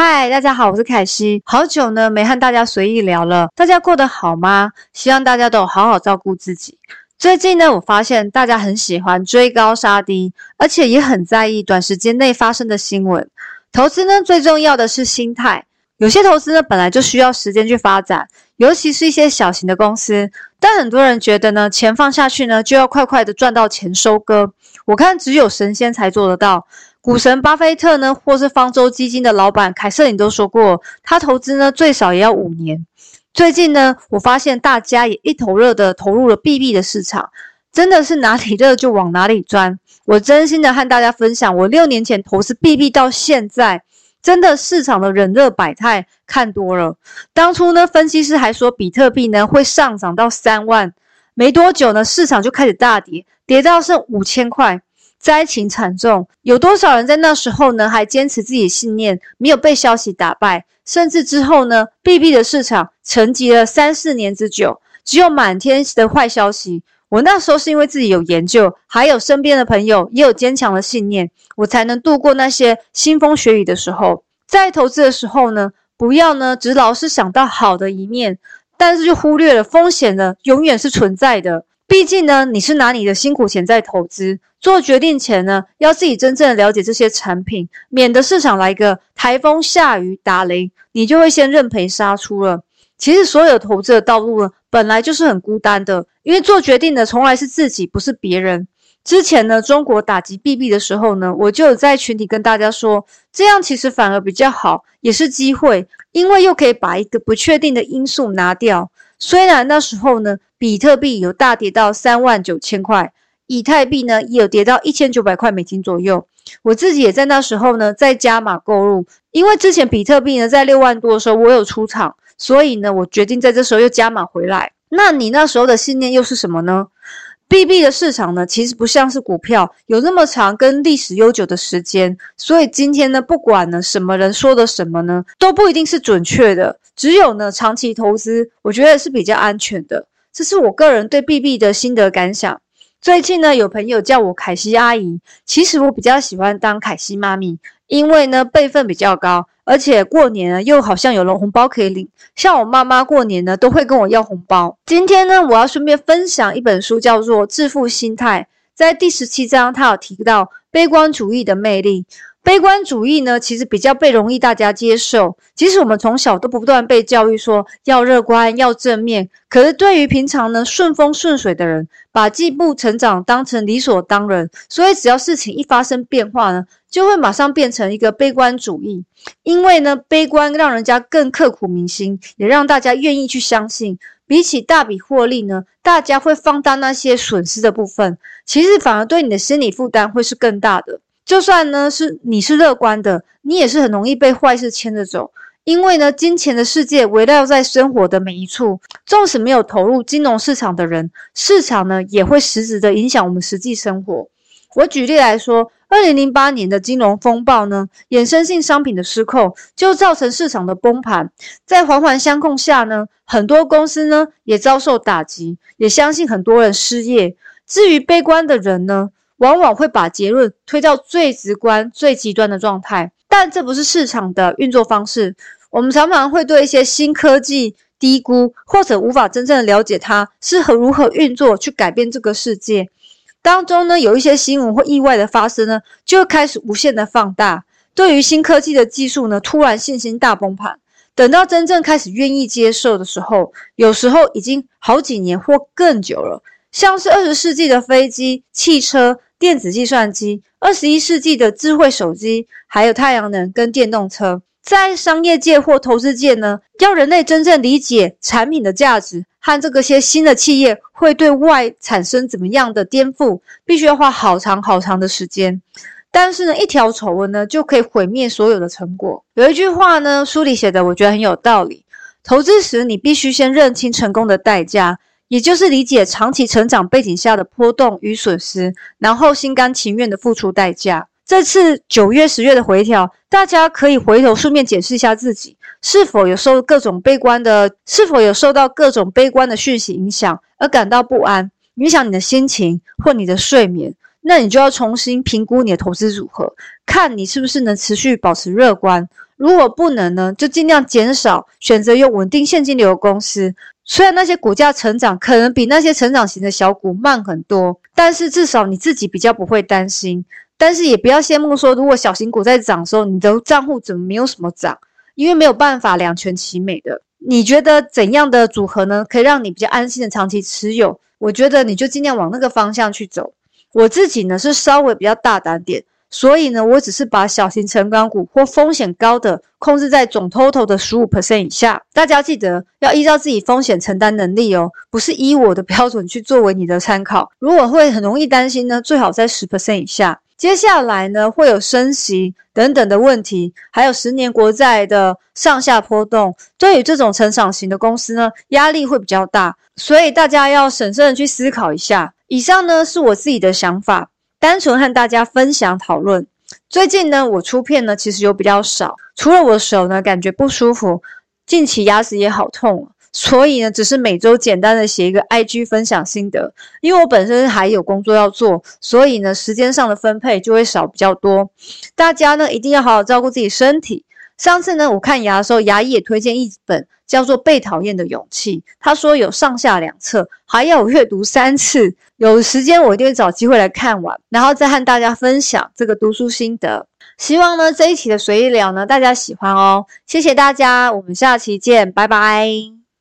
嗨，大家好，我是凯西。好久呢没和大家随意聊了，大家过得好吗？希望大家都好好照顾自己。最近呢，我发现大家很喜欢追高杀低，而且也很在意短时间内发生的新闻。投资呢，最重要的是心态。有些投资呢，本来就需要时间去发展，尤其是一些小型的公司。但很多人觉得呢，钱放下去呢，就要快快的赚到钱收割。我看只有神仙才做得到。股神巴菲特呢，或是方舟基金的老板凯瑟琳都说过，他投资呢最少也要五年。最近呢，我发现大家也一头热的投入了 BB 的市场，真的是哪里热就往哪里钻。我真心的和大家分享，我六年前投资 BB 到现在，真的市场的冷热百态看多了。当初呢，分析师还说比特币呢会上涨到三万，没多久呢，市场就开始大跌，跌到剩五千块。灾情惨重，有多少人在那时候呢？还坚持自己信念，没有被消息打败，甚至之后呢？BB 的市场沉寂了三四年之久，只有满天的坏消息。我那时候是因为自己有研究，还有身边的朋友也有坚强的信念，我才能度过那些腥风血雨的时候。在投资的时候呢，不要呢只老是想到好的一面，但是就忽略了风险呢，永远是存在的。毕竟呢，你是拿你的辛苦钱在投资，做决定前呢，要自己真正了解这些产品，免得市场来个台风下雨打雷，你就会先认赔杀出了。其实所有投资的道路呢，本来就是很孤单的，因为做决定的从来是自己，不是别人。之前呢，中国打击 BB 的时候呢，我就有在群体跟大家说，这样其实反而比较好，也是机会，因为又可以把一个不确定的因素拿掉。虽然那时候呢，比特币有大跌到三万九千块，以太币呢也有跌到一千九百块美金左右。我自己也在那时候呢，在加码购入，因为之前比特币呢在六万多的时候我有出场，所以呢，我决定在这时候又加码回来。那你那时候的信念又是什么呢？币币的市场呢，其实不像是股票，有那么长跟历史悠久的时间，所以今天呢，不管呢什么人说的什么呢，都不一定是准确的。只有呢长期投资，我觉得是比较安全的。这是我个人对币币的心得感想。最近呢，有朋友叫我凯西阿姨，其实我比较喜欢当凯西妈咪，因为呢辈分比较高。而且过年呢，又好像有了红包可以领。像我妈妈过年呢，都会跟我要红包。今天呢，我要顺便分享一本书，叫做《致富心态》。在第十七章，他有提到悲观主义的魅力。悲观主义呢，其实比较被容易大家接受。即使我们从小都不断被教育说要乐观、要正面，可是对于平常呢顺风顺水的人，把进步成长当成理所当然，所以只要事情一发生变化呢，就会马上变成一个悲观主义。因为呢，悲观让人家更刻骨铭心，也让大家愿意去相信。比起大笔获利呢，大家会放大那些损失的部分，其实反而对你的心理负担会是更大的。就算呢是你是乐观的，你也是很容易被坏事牵着走。因为呢，金钱的世界围绕在生活的每一处，纵使没有投入金融市场的人，市场呢也会实质的影响我们实际生活。我举例来说，二零零八年的金融风暴呢，衍生性商品的失控就造成市场的崩盘，在环环相扣下呢，很多公司呢也遭受打击，也相信很多人失业。至于悲观的人呢？往往会把结论推到最直观、最极端的状态，但这不是市场的运作方式。我们常常会对一些新科技低估，或者无法真正的了解它是何如何运作，去改变这个世界。当中呢，有一些新闻或意外的发生呢，就会开始无限的放大。对于新科技的技术呢，突然信心大崩盘。等到真正开始愿意接受的时候，有时候已经好几年或更久了。像是二十世纪的飞机、汽车。电子计算机，二十一世纪的智慧手机，还有太阳能跟电动车，在商业界或投资界呢，要人类真正理解产品的价值和这个些新的企业会对外产生怎么样的颠覆，必须要花好长好长的时间。但是呢，一条丑闻呢，就可以毁灭所有的成果。有一句话呢，书里写的，我觉得很有道理：投资时，你必须先认清成功的代价。也就是理解长期成长背景下的波动与损失，然后心甘情愿的付出代价。这次九月、十月的回调，大家可以回头顺便检视一下自己，是否有受各种悲观的，是否有受到各种悲观的讯息影响而感到不安，影响你的心情或你的睡眠，那你就要重新评估你的投资组合，看你是不是能持续保持乐观。如果不能呢，就尽量减少选择有稳定现金流的公司。虽然那些股价成长可能比那些成长型的小股慢很多，但是至少你自己比较不会担心。但是也不要羡慕说，如果小型股在涨的时候，你的账户怎么没有什么涨？因为没有办法两全其美的。你觉得怎样的组合呢，可以让你比较安心的长期持有？我觉得你就尽量往那个方向去走。我自己呢是稍微比较大胆点。所以呢，我只是把小型成长股或风险高的控制在总 total 的十五 percent 以下。大家记得要依照自己风险承担能力哦，不是依我的标准去作为你的参考。如果会很容易担心呢，最好在十 percent 以下。接下来呢，会有升息等等的问题，还有十年国债的上下波动，对于这种成长型的公司呢，压力会比较大。所以大家要审慎的去思考一下。以上呢是我自己的想法。单纯和大家分享讨论。最近呢，我出片呢其实有比较少，除了我的手呢感觉不舒服，近期牙齿也好痛，所以呢只是每周简单的写一个 IG 分享心得。因为我本身还有工作要做，所以呢时间上的分配就会少比较多。大家呢一定要好好照顾自己身体。上次呢我看牙的时候，牙医也推荐一本。叫做被讨厌的勇气。他说有上下两册，还要阅读三次。有时间我一定会找机会来看完，然后再和大家分享这个读书心得。希望呢这一期的随意聊呢大家喜欢哦。谢谢大家，我们下期见，拜拜。